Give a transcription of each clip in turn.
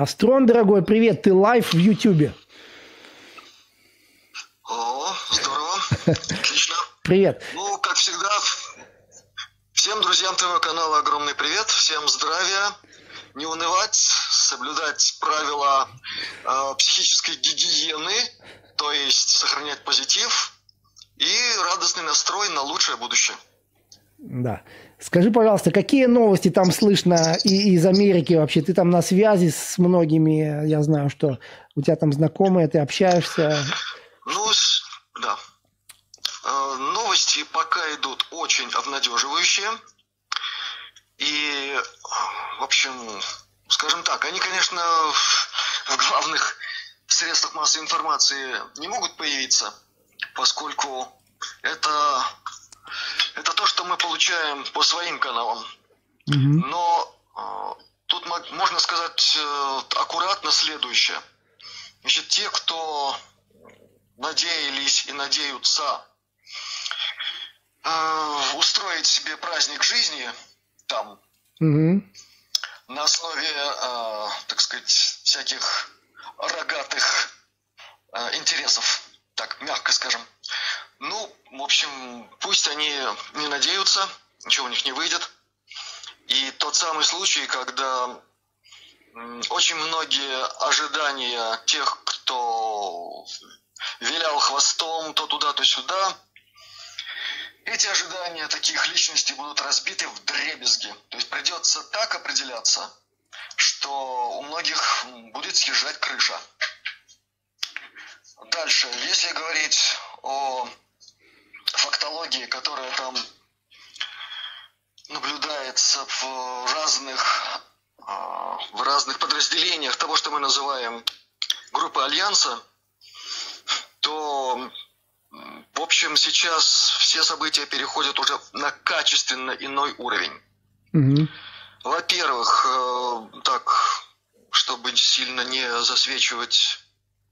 Астрон, дорогой, привет, ты live в Ютубе. О, здорово, отлично. Привет. Ну, как всегда, всем друзьям твоего канала огромный привет, всем здравия, не унывать, соблюдать правила э, психической гигиены, то есть сохранять позитив и радостный настрой на лучшее будущее. Да. Скажи, пожалуйста, какие новости там слышно и из Америки вообще? Ты там на связи с многими, я знаю, что у тебя там знакомые, ты общаешься. Ну, да. Э, новости пока идут очень обнадеживающие. И, в общем, скажем так, они, конечно, в главных средствах массовой информации не могут появиться, поскольку это это то, что мы получаем по своим каналам. Но э, тут можно сказать э, аккуратно следующее. Значит, те, кто надеялись и надеются э, устроить себе праздник жизни там, угу. на основе, э, так сказать, всяких рогатых э, интересов, так мягко скажем, ну, в общем, пусть они не надеются, ничего у них не выйдет. И тот самый случай, когда очень многие ожидания тех, кто вилял хвостом то туда, то сюда, эти ожидания таких личностей будут разбиты в дребезги. То есть придется так определяться, что у многих будет съезжать крыша. Дальше, если говорить о фактологии, которая там наблюдается в разных, а, в разных подразделениях того, что мы называем группой Альянса, то, в общем, сейчас все события переходят уже на качественно иной уровень. Угу. Во-первых, э, так, чтобы сильно не засвечивать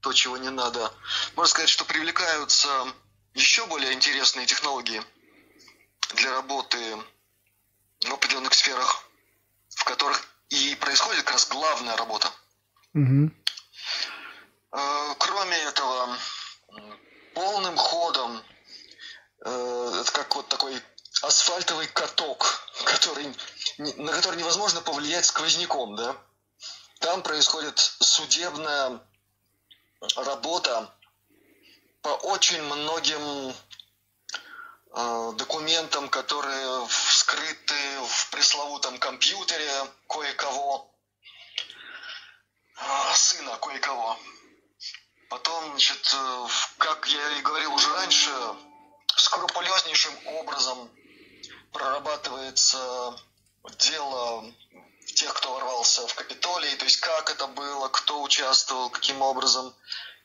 то, чего не надо, можно сказать, что привлекаются еще более интересные технологии для работы в определенных сферах, в которых и происходит как раз главная работа. Угу. Кроме этого, полным ходом, э, это как вот такой асфальтовый каток, который, на который невозможно повлиять сквозняком, да? Там происходит судебная работа по очень многим э, документам, которые вскрыты в пресловутом компьютере кое-кого, э, сына кое-кого. Потом, значит, э, как я и говорил уже раньше, скрупулезнейшим образом прорабатывается дело тех, кто ворвался в Капитолий, то есть как это было, кто участвовал, каким образом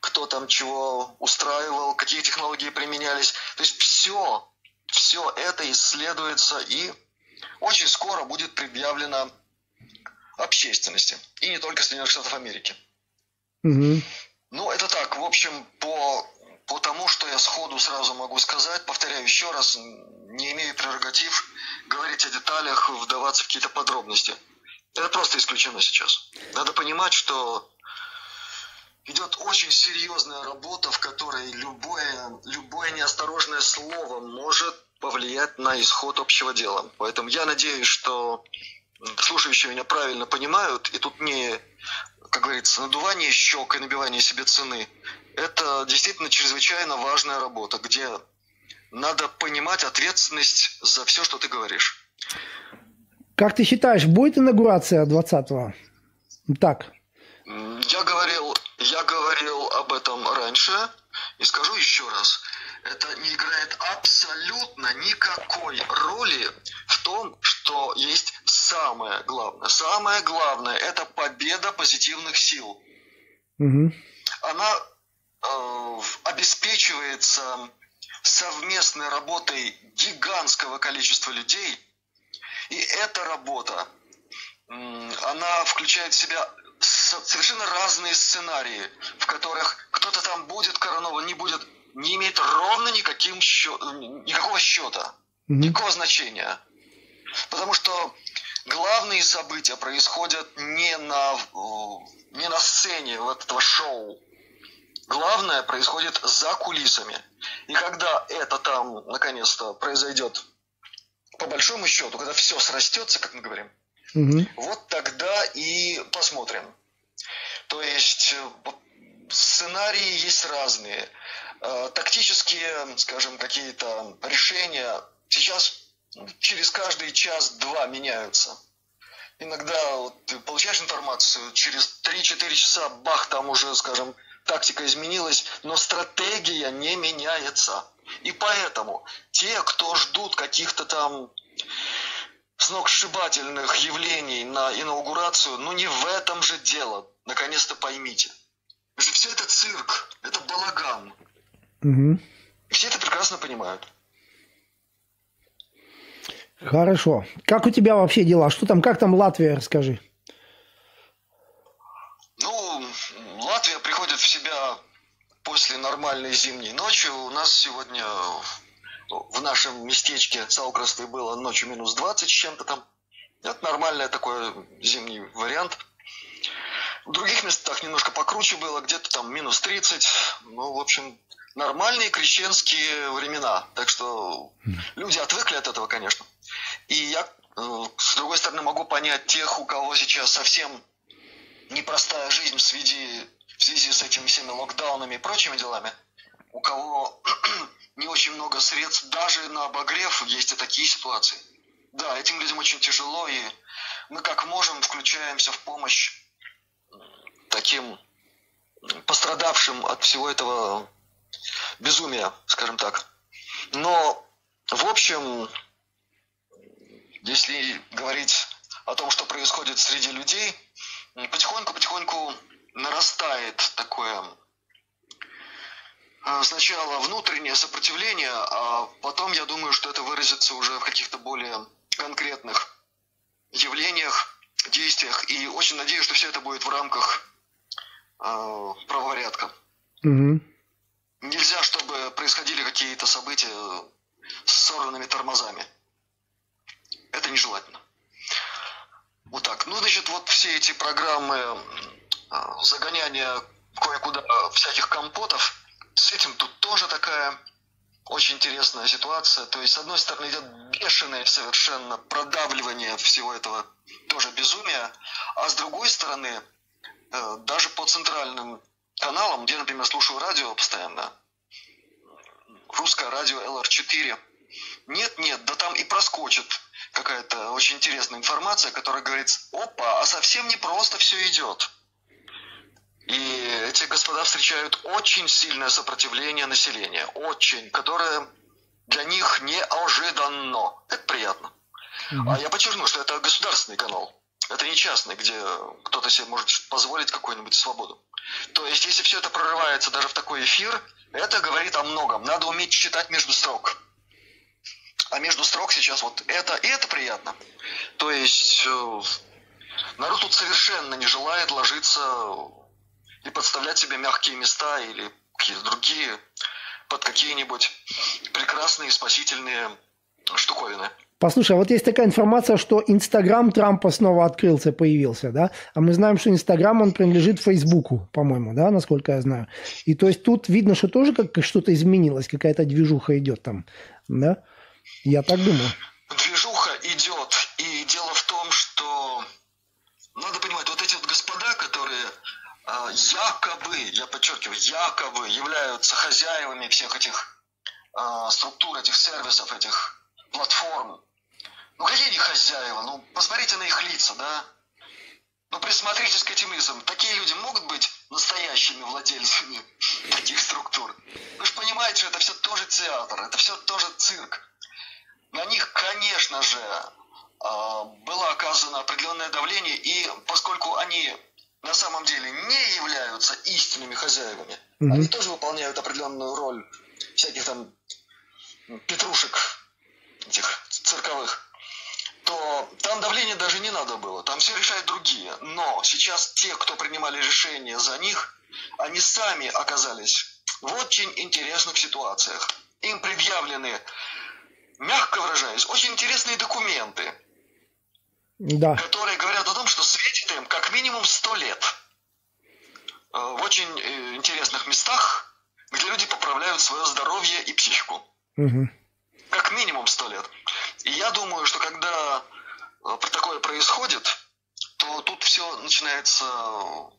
кто там чего устраивал, какие технологии применялись. То есть все, все это исследуется и очень скоро будет предъявлено общественности. И не только Соединенных Штатов Америки. Угу. Ну, это так, в общем, по, по тому, что я сходу сразу могу сказать, повторяю еще раз, не имею прерогатив говорить о деталях, вдаваться в какие-то подробности. Это просто исключено сейчас. Надо понимать, что идет очень серьезная работа, в которой любое, любое неосторожное слово может повлиять на исход общего дела. Поэтому я надеюсь, что слушающие меня правильно понимают, и тут не, как говорится, надувание щек и набивание себе цены. Это действительно чрезвычайно важная работа, где надо понимать ответственность за все, что ты говоришь. Как ты считаешь, будет инаугурация 20-го? Так. Я говорил я говорил об этом раньше и скажу еще раз. Это не играет абсолютно никакой роли в том, что есть самое главное. Самое главное – это победа позитивных сил. Угу. Она э, обеспечивается совместной работой гигантского количества людей, и эта работа, она включает в себя совершенно разные сценарии, в которых кто-то там будет коронован, не будет, не имеет ровно никаким счет, никакого счета, mm-hmm. никакого значения. Потому что главные события происходят не на, не на сцене вот этого шоу. Главное происходит за кулисами. И когда это там наконец-то произойдет, по большому счету, когда все срастется, как мы говорим, угу. вот тогда и посмотрим. То есть э, сценарии есть разные. Э, тактические, скажем, какие-то решения сейчас через каждый час-два меняются. Иногда вот, ты получаешь информацию, через 3-4 часа, бах, там уже, скажем, тактика изменилась, но стратегия не меняется. И поэтому те, кто ждут каких-то там сногсшибательных явлений на инаугурацию, ну не в этом же дело. Наконец-то поймите. Все это цирк, это балаган. Угу. Все это прекрасно понимают. Хорошо. Как у тебя вообще дела? Что там, как там Латвия, расскажи. Ну, Латвия приходит в себя после нормальной зимней ночи. У нас сегодня в нашем местечке Цаукрасты было ночью минус 20 с чем-то там. Это нормальный такой зимний вариант. В других местах немножко покруче было, где-то там минус 30. Ну, в общем, нормальные крещенские времена. Так что люди отвыкли от этого, конечно. И я, э, с другой стороны, могу понять тех, у кого сейчас совсем непростая жизнь в связи, в связи с этими всеми локдаунами и прочими делами, у кого не очень много средств, даже на обогрев есть и такие ситуации. Да, этим людям очень тяжело, и мы как можем включаемся в помощь таким пострадавшим от всего этого безумия, скажем так. Но, в общем, если говорить о том, что происходит среди людей, потихоньку-потихоньку нарастает такое сначала внутреннее сопротивление, а потом, я думаю, что это выразится уже в каких-то более конкретных явлениях, действиях. И очень надеюсь, что все это будет в рамках э, правопорядка. Угу. Нельзя, чтобы происходили какие-то события с сорванными тормозами. Это нежелательно. Вот так. Ну, значит, вот все эти программы а, загоняния кое-куда всяких компотов, с этим тут тоже такая очень интересная ситуация. То есть, с одной стороны, идет бешеное совершенно продавливание всего этого тоже безумия, а с другой стороны, э, даже по центральным каналам, где, например, слушаю радио постоянно, русское радио ЛР4, нет-нет, да там и проскочит какая-то очень интересная информация, которая говорит, опа, а совсем не просто все идет. И эти господа встречают очень сильное сопротивление населения, очень, которое для них неожиданно. Это приятно. Mm-hmm. А я подчеркну, что это государственный канал. Это не частный, где кто-то себе может позволить какую-нибудь свободу. То есть, если все это прорывается даже в такой эфир, это говорит о многом. Надо уметь читать между строк. А между строк сейчас вот это и это приятно. То есть э, народ тут совершенно не желает ложиться и подставлять себе мягкие места или какие-то другие под какие-нибудь прекрасные спасительные штуковины. Послушай, а вот есть такая информация, что Инстаграм Трампа снова открылся, появился, да? А мы знаем, что Инстаграм, он принадлежит Фейсбуку, по-моему, да, насколько я знаю. И то есть тут видно, что тоже как что-то изменилось, какая-то движуха идет там, да? Я так думаю. Движуха идет. И дело в том, что надо понимать, вот эти вот господа, которые э, якобы, я подчеркиваю, якобы являются хозяевами всех этих э, структур, этих сервисов, этих платформ. Ну какие они хозяева? Ну посмотрите на их лица, да? Ну присмотритесь к этим лицам. Такие люди могут быть настоящими владельцами таких структур. Вы же понимаете, что это все тоже театр, это все тоже цирк на них, конечно же, а, было оказано определенное давление, и поскольку они на самом деле не являются истинными хозяевами, угу. они тоже выполняют определенную роль всяких там петрушек этих цирковых, то там давление даже не надо было, там все решают другие. Но сейчас те, кто принимали решения за них, они сами оказались в очень интересных ситуациях. Им предъявлены мягко выражаясь, очень интересные документы. да. которые говорят о том, что светит им как минимум сто лет э, в очень э, интересных местах, где люди поправляют свое здоровье и психику. Угу. Как минимум сто лет. И я думаю, что когда э, такое происходит, то тут все начинается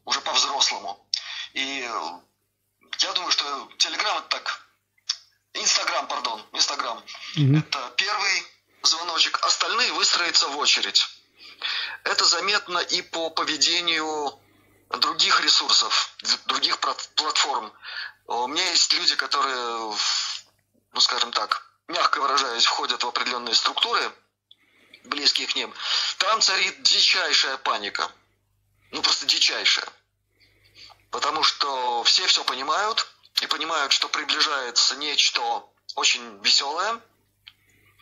уже по-взрослому. И я думаю, что Телеграм это так... Инстаграм, пардон, Инстаграм. Мгм. Это первый звоночек. Остальные выстроятся в очередь. Это заметно и по поведению других ресурсов, других пла- платформ. У меня есть люди, которые, ну скажем так, мягко выражаясь, входят в определенные структуры, близкие к ним. Там царит дичайшая паника. Ну просто дичайшая. Потому что все все понимают и понимают, что приближается нечто очень веселое,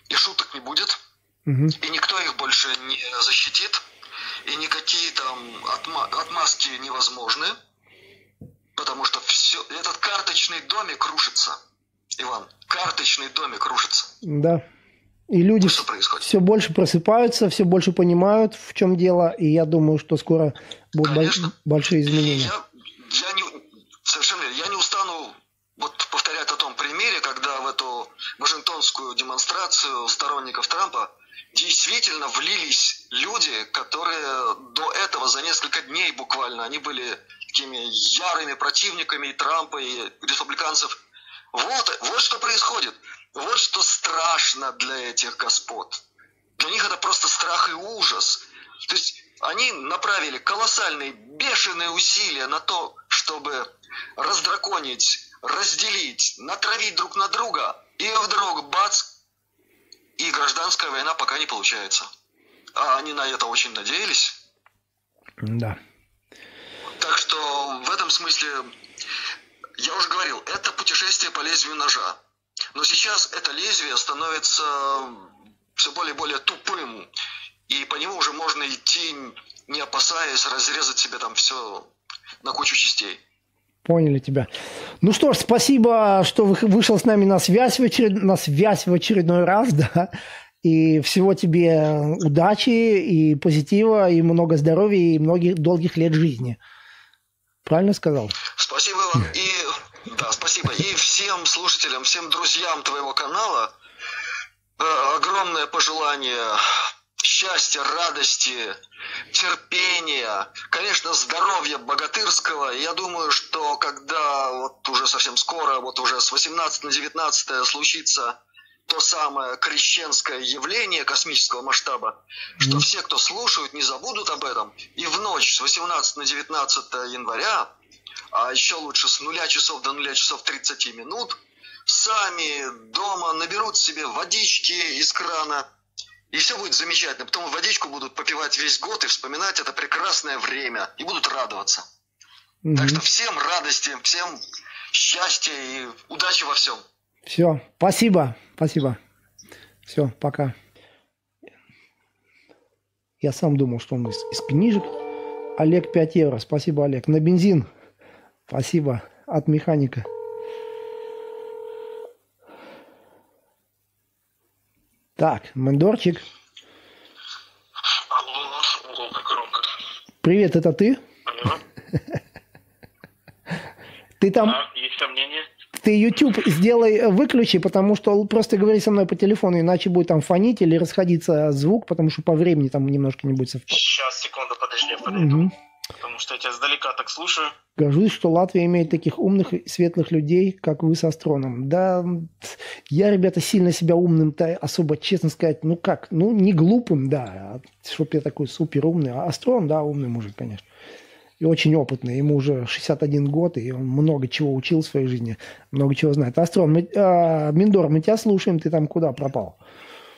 и шуток не будет, Мгм. и никто их больше не защитит, и никакие там отма- отмазки невозможны, потому что все, этот карточный домик рушится. Иван, карточный домик рушится. Да. И люди происходит? все больше просыпаются, все больше понимают, в чем дело, и я думаю, что скоро будут Конечно. большие изменения. Я, я не, совершенно я не устану вот повторять о том примере, когда в эту вашингтонскую демонстрацию сторонников Трампа действительно влились люди, которые до этого за несколько дней буквально, они были такими ярыми противниками и Трампа, и республиканцев. Вот, вот что происходит. Вот что страшно для этих господ. Для них это просто страх и ужас. То есть они направили колоссальные, бешеные усилия на то, чтобы раздраконить, разделить, натравить друг на друга. И вдруг, бац, и гражданская война пока не получается. А они на это очень надеялись. Да. Так что в этом смысле, я уже говорил, это путешествие по лезвию ножа. Но сейчас это лезвие становится все более и более тупым. И по нему уже можно идти, не опасаясь разрезать себе там все на кучу частей. Поняли тебя. Ну что ж, спасибо, что вы- вышел с нами на связь в, очеред... на связь в очередной раз, да. И всего тебе удачи и позитива, и много здоровья, и многих долгих лет жизни. Правильно сказал? Спасибо, Иван. И, да, спасибо. И всем слушателям, всем друзьям твоего канала э, огромное пожелание счастья, радости, терпения, конечно, здоровья богатырского. Я думаю, что когда вот уже совсем скоро, вот уже с 18 на 19 случится то самое крещенское явление космического масштаба, что все, кто слушают, не забудут об этом. И в ночь с 18 на 19 января, а еще лучше с нуля часов до нуля часов 30 минут, сами дома наберут себе водички из крана, и все будет замечательно. Потом водичку будут попивать весь год и вспоминать это прекрасное время, и будут радоваться. Так что всем радости, всем счастья и удачи во всем. Все, спасибо, спасибо. Все, пока. Я сам думал, что он из, из книжек. Олег 5 евро. Спасибо, Олег. На бензин. Спасибо. От механика. Так, громко. Привет, это ты? Алло, Ты там, а, есть сомнения? ты YouTube сделай, э, выключи, потому что просто говори со мной по телефону, иначе будет там фонить или расходиться звук, потому что по времени там немножко не будет совпадать. Сейчас, секунду, подожди, я подойду. Мгм. Потому что я тебя сдалека так слушаю. Горжусь, что Латвия имеет таких умных и светлых людей, как вы с Астроном. Да, я, ребята, сильно себя умным-то особо, честно сказать, ну как, ну не глупым, да, чтоб я такой супер умный. А Астрон, да, умный мужик, конечно. И очень опытный. Ему уже 61 год, и он много чего учил в своей жизни, много чего знает. Астрон, мы, а, Миндор, мы тебя слушаем, ты там куда пропал?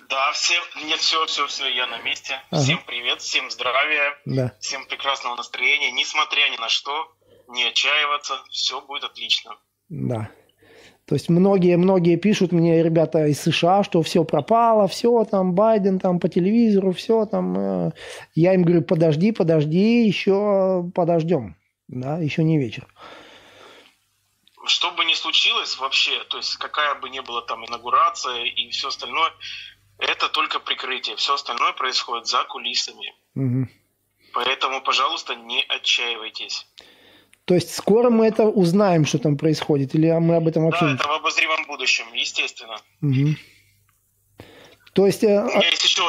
Да, всем, нет, все, все, все, я на месте. Ага. Всем привет, всем здравия, Да. всем прекрасного настроения, несмотря ни на что, не отчаиваться, все будет отлично. Да. То есть многие, многие пишут мне, ребята из США, что все пропало, все там, Байден там по телевизору, все там. э. Я им говорю, подожди, подожди, еще подождем. Да, еще не вечер. Что бы ни случилось вообще, то есть какая бы ни была там инаугурация и все остальное, это только прикрытие. Все остальное происходит за кулисами. Угу. Поэтому, пожалуйста, не отчаивайтесь. То есть скоро мы это узнаем, что там происходит, или мы об этом вообще... Да, это в обозримом будущем, естественно. Угу. То есть... Э, У меня есть еще...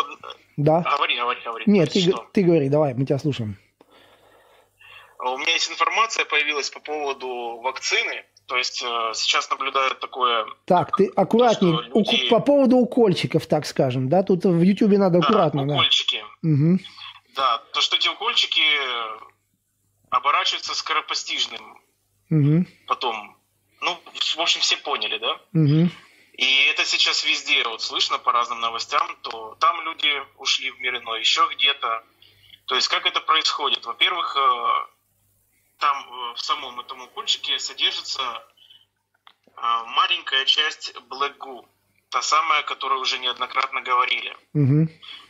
Да. Говори, говори, говори. Нет, ты, ты говори, давай, мы тебя слушаем. А у меня есть информация появилась по поводу вакцины. То есть э, сейчас наблюдают такое... Так, ты аккуратнее. То, люди... По поводу укольчиков, так скажем, да? Тут в Ютубе надо аккуратно. Да, укольчики. Да. Угу. да, то, что эти укольчики оборачиваются скоропостижным. Угу. Потом, ну, в общем, все поняли, да? Угу. И это сейчас везде вот слышно по разным новостям, то там люди ушли в мир иной, еще где-то. То есть как это происходит? Во-первых, э, там э, в самом этом укольчике содержится э, маленькая часть Black Goo, та самая, о которой уже неоднократно говорили. Угу.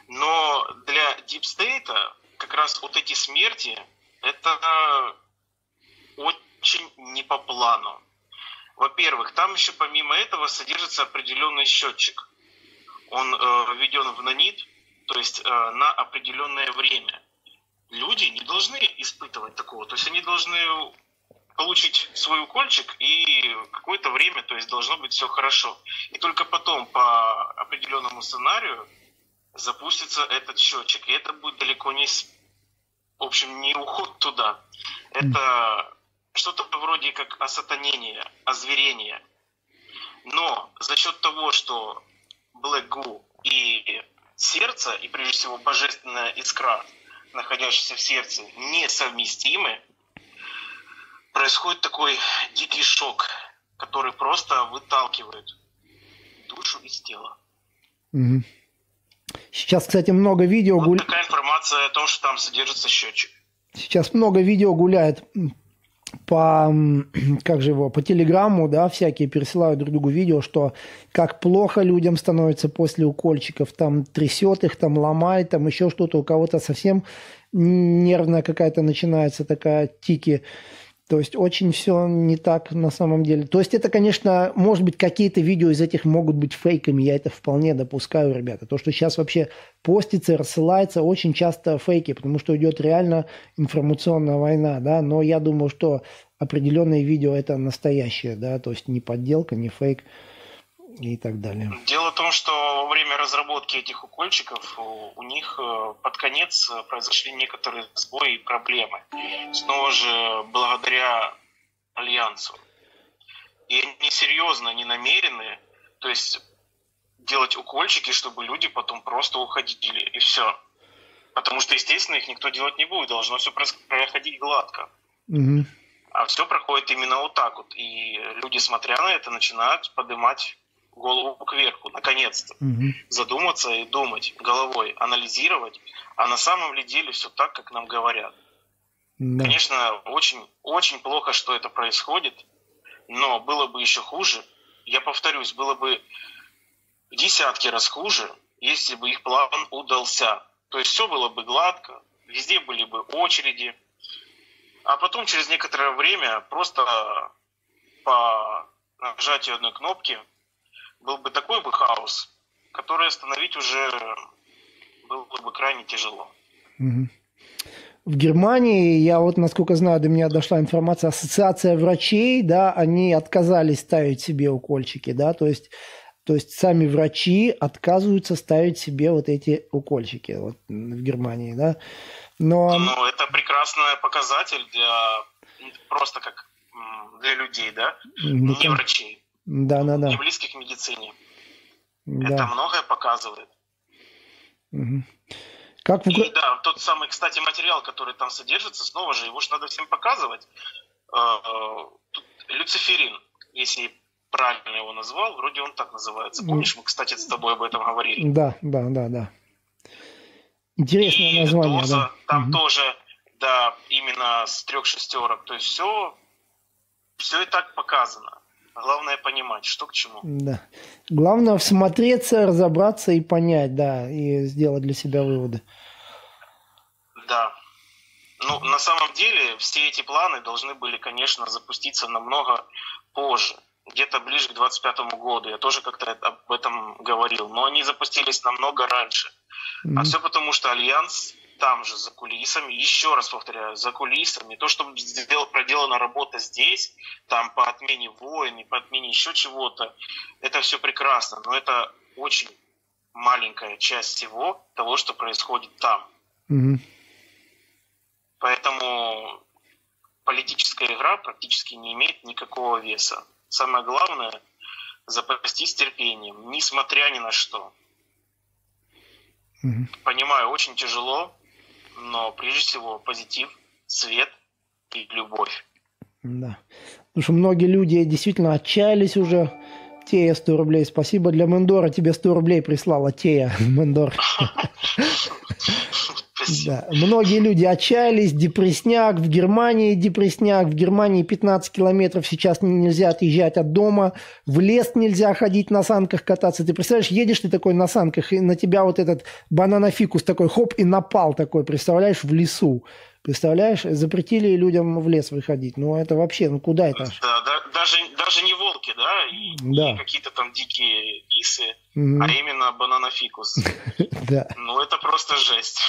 Но для Deep State как раз вот эти смерти, это очень не по плану. Во-первых, там еще помимо этого содержится определенный счетчик. Он э, введен в нанит, то есть э, на определенное время. Люди не должны испытывать такого. То есть они должны получить свой укольчик и какое-то время, то есть должно быть все хорошо. И только потом по определенному сценарию запустится этот счетчик. И это будет далеко не, в общем, не уход туда. Это что-то вроде как осатанение, озверение. Но за счет того, что Black Goo и сердце, и прежде всего божественная искра, находящаяся в сердце, несовместимы, происходит такой дикий шок, который просто выталкивает душу из тела. Угу. Сейчас, кстати, много видео... Вот гуля... такая информация о том, что там содержится счетчик. Сейчас много видео гуляет по, как же его, по телеграмму, да, всякие пересылают друг другу видео, что как плохо людям становится после укольчиков, там трясет их, там ломает, там еще что-то, у кого-то совсем нервная какая-то начинается такая тики. То есть очень все не так на самом деле. То есть это, конечно, может быть, какие-то видео из этих могут быть фейками, я это вполне допускаю, ребята. То, что сейчас вообще постится, рассылается, очень часто фейки, потому что идет реально информационная война, да, но я думаю, что определенные видео это настоящее, да, то есть не подделка, не фейк и так далее. Дело в том, что во время разработки этих укольчиков у них э, под конец э, произошли некоторые сбои и проблемы. Снова же благодаря Альянсу. И они серьезно не намерены, то есть делать укольчики, чтобы люди потом просто уходили, и все. Потому что, естественно, их никто делать не будет, должно все проходить гладко. Угу. А все проходит именно вот так вот. И люди, смотря на это, начинают поднимать голову кверху, наконец-то. Угу. Задуматься и думать головой, анализировать, а на самом ли деле все так, как нам говорят. Да. Конечно, очень, очень плохо, что это происходит, но было бы еще хуже, я повторюсь, было бы в десятки раз хуже, если бы их план удался. То есть все было бы гладко, везде были бы очереди, а потом через некоторое время просто по нажатию одной кнопки был бы такой бы хаос, который остановить уже было бы крайне тяжело. В Германии, я вот, насколько знаю, до меня дошла информация, ассоциация врачей, да, они отказались ставить себе укольчики, да, то есть, то есть сами врачи отказываются ставить себе вот эти укольчики вот, в Германии, да. Но... Ну, это прекрасный показатель для просто как для людей, да, ну, не врачей. Да, да, да. Не близких к медицине. Да. Это многое показывает. Угу. Как в... И да, тот самый, кстати, материал, который там содержится, снова же, его же надо всем показывать. Э, э, тут люциферин, если правильно его назвал, вроде он так называется. Помнишь, мы, кстати, с тобой об этом говорили? Да, да, да, да. Интересное и название. Доза, да. там угу. тоже, да, именно с трех шестерок. То есть все, все и так показано. Главное понимать, что к чему. Да. Главное всмотреться, разобраться и понять, да, и сделать для себя выводы. Да. Ну, на самом деле, все эти планы должны были, конечно, запуститься намного позже. где-то ближе к 25 году. Я тоже как-то об этом говорил. Но они запустились намного раньше. Mm-hmm. А все потому, что Альянс там же, за кулисами, еще раз повторяю, за кулисами, то, что сделал, проделана работа здесь, там по отмене войн и по отмене еще чего-то, это все прекрасно, но это очень маленькая часть всего того, что происходит там. Mm-hmm. Поэтому политическая игра практически не имеет никакого веса. Самое главное – запастись терпением, несмотря ни на что. Угу. Понимаю, очень тяжело, но прежде всего позитив, свет и любовь. Да. Потому что многие люди действительно отчаялись уже. Тея 100 рублей. Спасибо для Мендора. Тебе 100 рублей прислала Тея. Мендор. Да. Многие люди отчаялись, депресняк, в Германии депресняк, в Германии 15 километров сейчас нельзя отъезжать от дома, в лес нельзя ходить на санках кататься. Ты представляешь, едешь ты такой на санках, и на тебя вот этот бананофикус такой хоп и напал такой, представляешь, в лесу. Представляешь, запретили людям в лес выходить. Ну, это вообще, ну куда это? Да, да даже, даже не волки, да, и да. не какие-то там дикие исы, mm а именно бананофикус. Да. Ну, это просто жесть.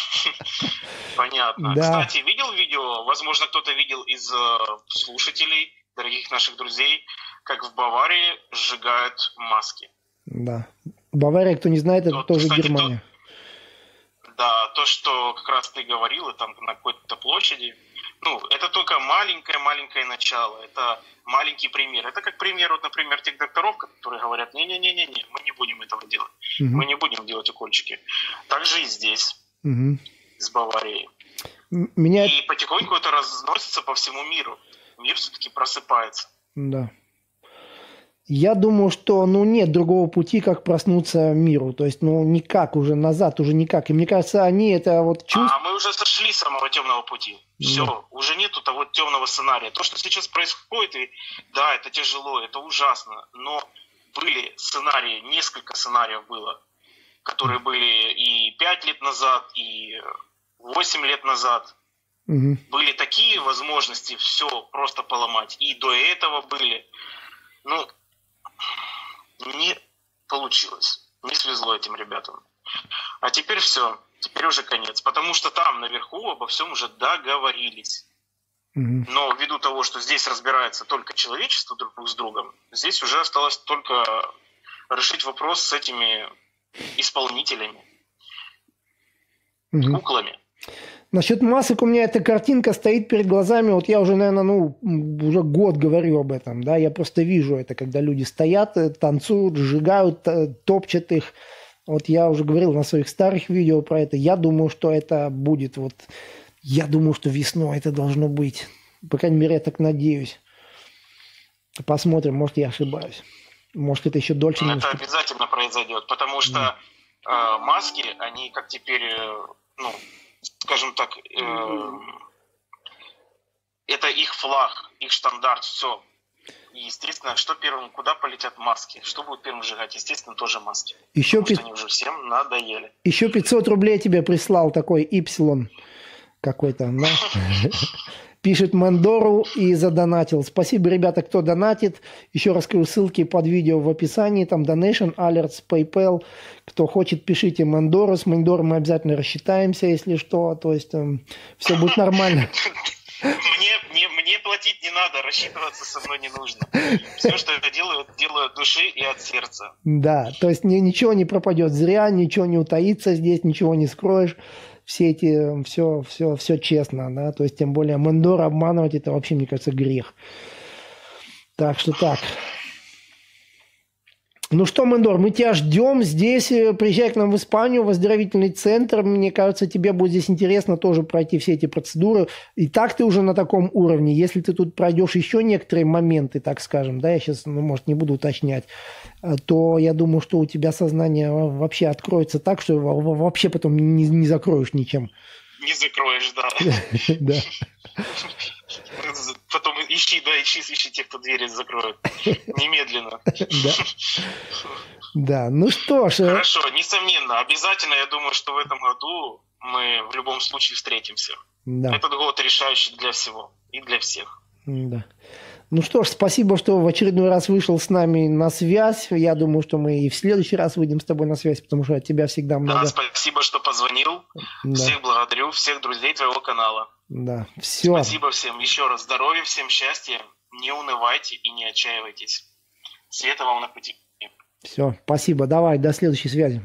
Понятно. Да. Кстати, видел видео, возможно, кто-то видел из э, слушателей, дорогих наших друзей, как в Баварии сжигают маски. Да. Бавария, кто не знает, это тоже Германия. Да, то, что как раз ты говорила там на какой-то площади, ну, это только маленькое-маленькое начало, это маленький пример. Это как пример, вот, например, тех докторов, которые говорят, не-не-не-не, мы не будем этого делать, угу. мы не будем делать укольчики. Также и здесь, угу. с Баварией. Меня... И потихоньку это разносится по всему миру. Мир все-таки просыпается. Да. Я думаю, что ну, нет другого пути, как проснуться миру. То есть, ну, никак уже назад, уже никак. И мне кажется, они это вот чувствуют. А мы уже сошли с самого темного пути. Все, да. уже нету того темного сценария. То, что сейчас происходит, и, да, это тяжело, это ужасно, но были сценарии, несколько сценариев было, которые были и пять лет назад, и восемь лет назад. Угу. Были такие возможности все просто поломать. И до этого были. Ну, не получилось. Не свезло этим ребятам. А теперь все. Теперь уже конец. Потому что там наверху обо всем уже договорились. Но ввиду того, что здесь разбирается только человечество друг с другом, здесь уже осталось только решить вопрос с этими исполнителями, угу. куклами. Насчет масок у меня эта картинка стоит перед глазами. Вот я уже, наверное, ну, уже год говорю об этом, да. Я просто вижу это, когда люди стоят, э, танцуют, сжигают, э, топчат их. Вот я уже говорил на своих старых видео про это. Я думаю, что это будет вот... Я думаю, что весной это должно быть. По крайней мере, я так надеюсь. Посмотрим, может, я ошибаюсь. Может, это еще дольше. Это немножко... обязательно произойдет, потому что да. э, маски, они как теперь, э, ну, скажем так, э, это их флаг, их стандарт, все. И, естественно, что первым, куда полетят маски? Что будет первым сжигать? Естественно, тоже маски. Еще Потому 5... они уже всем надоели. Еще 500 рублей тебе прислал такой Y какой-то, да? Пишет Мендору и задонатил. Спасибо, ребята, кто донатит. Еще раз скажу ссылки под видео в описании. Там Donation, Alerts, PayPal. Кто хочет, пишите Мендору. С Мендором мы обязательно рассчитаемся, если что. То есть э, все будет нормально. Мне, мне, мне платить не надо, рассчитываться со мной не нужно. Все, что я делаю, делаю от души и от сердца. Да, то есть ни, ничего не пропадет зря, ничего не утаится здесь, ничего не скроешь все эти, все, все, все честно, да, то есть тем более Мендор обманывать, это вообще, мне кажется, грех. Так что так. Ну что, Мендор, мы тебя ждем здесь. Э, приезжай к нам в Испанию, в оздоровительный центр. Мне кажется, тебе будет здесь интересно тоже пройти все эти процедуры. И так ты уже на таком уровне. Если ты тут пройдешь еще некоторые моменты, так скажем, да, я сейчас, ну, может, не буду уточнять, э, то я думаю, что у тебя сознание вообще откроется так, что вообще потом не, не закроешь ничем. Не закроешь, да. Да. Ищи, да, ищи, ищи тех, кто двери закроет. Немедленно. Да. Да, ну что ж. Э, Хорошо, несомненно, обязательно, я думаю, что в этом году мы в любом случае встретимся. Да. Этот год решающий для всего и для всех. Да. Ну что ж, спасибо, что в очередной раз вышел с нами на связь. Я думаю, что мы и в следующий раз выйдем с тобой на связь, потому что от тебя всегда много. Да, спасибо, что позвонил. Да. Всех благодарю, всех друзей твоего канала. Да, все. Спасибо всем. Еще раз здоровья, всем счастья. Не унывайте и не отчаивайтесь. Света вам на пути. Все, спасибо. Давай, до следующей связи.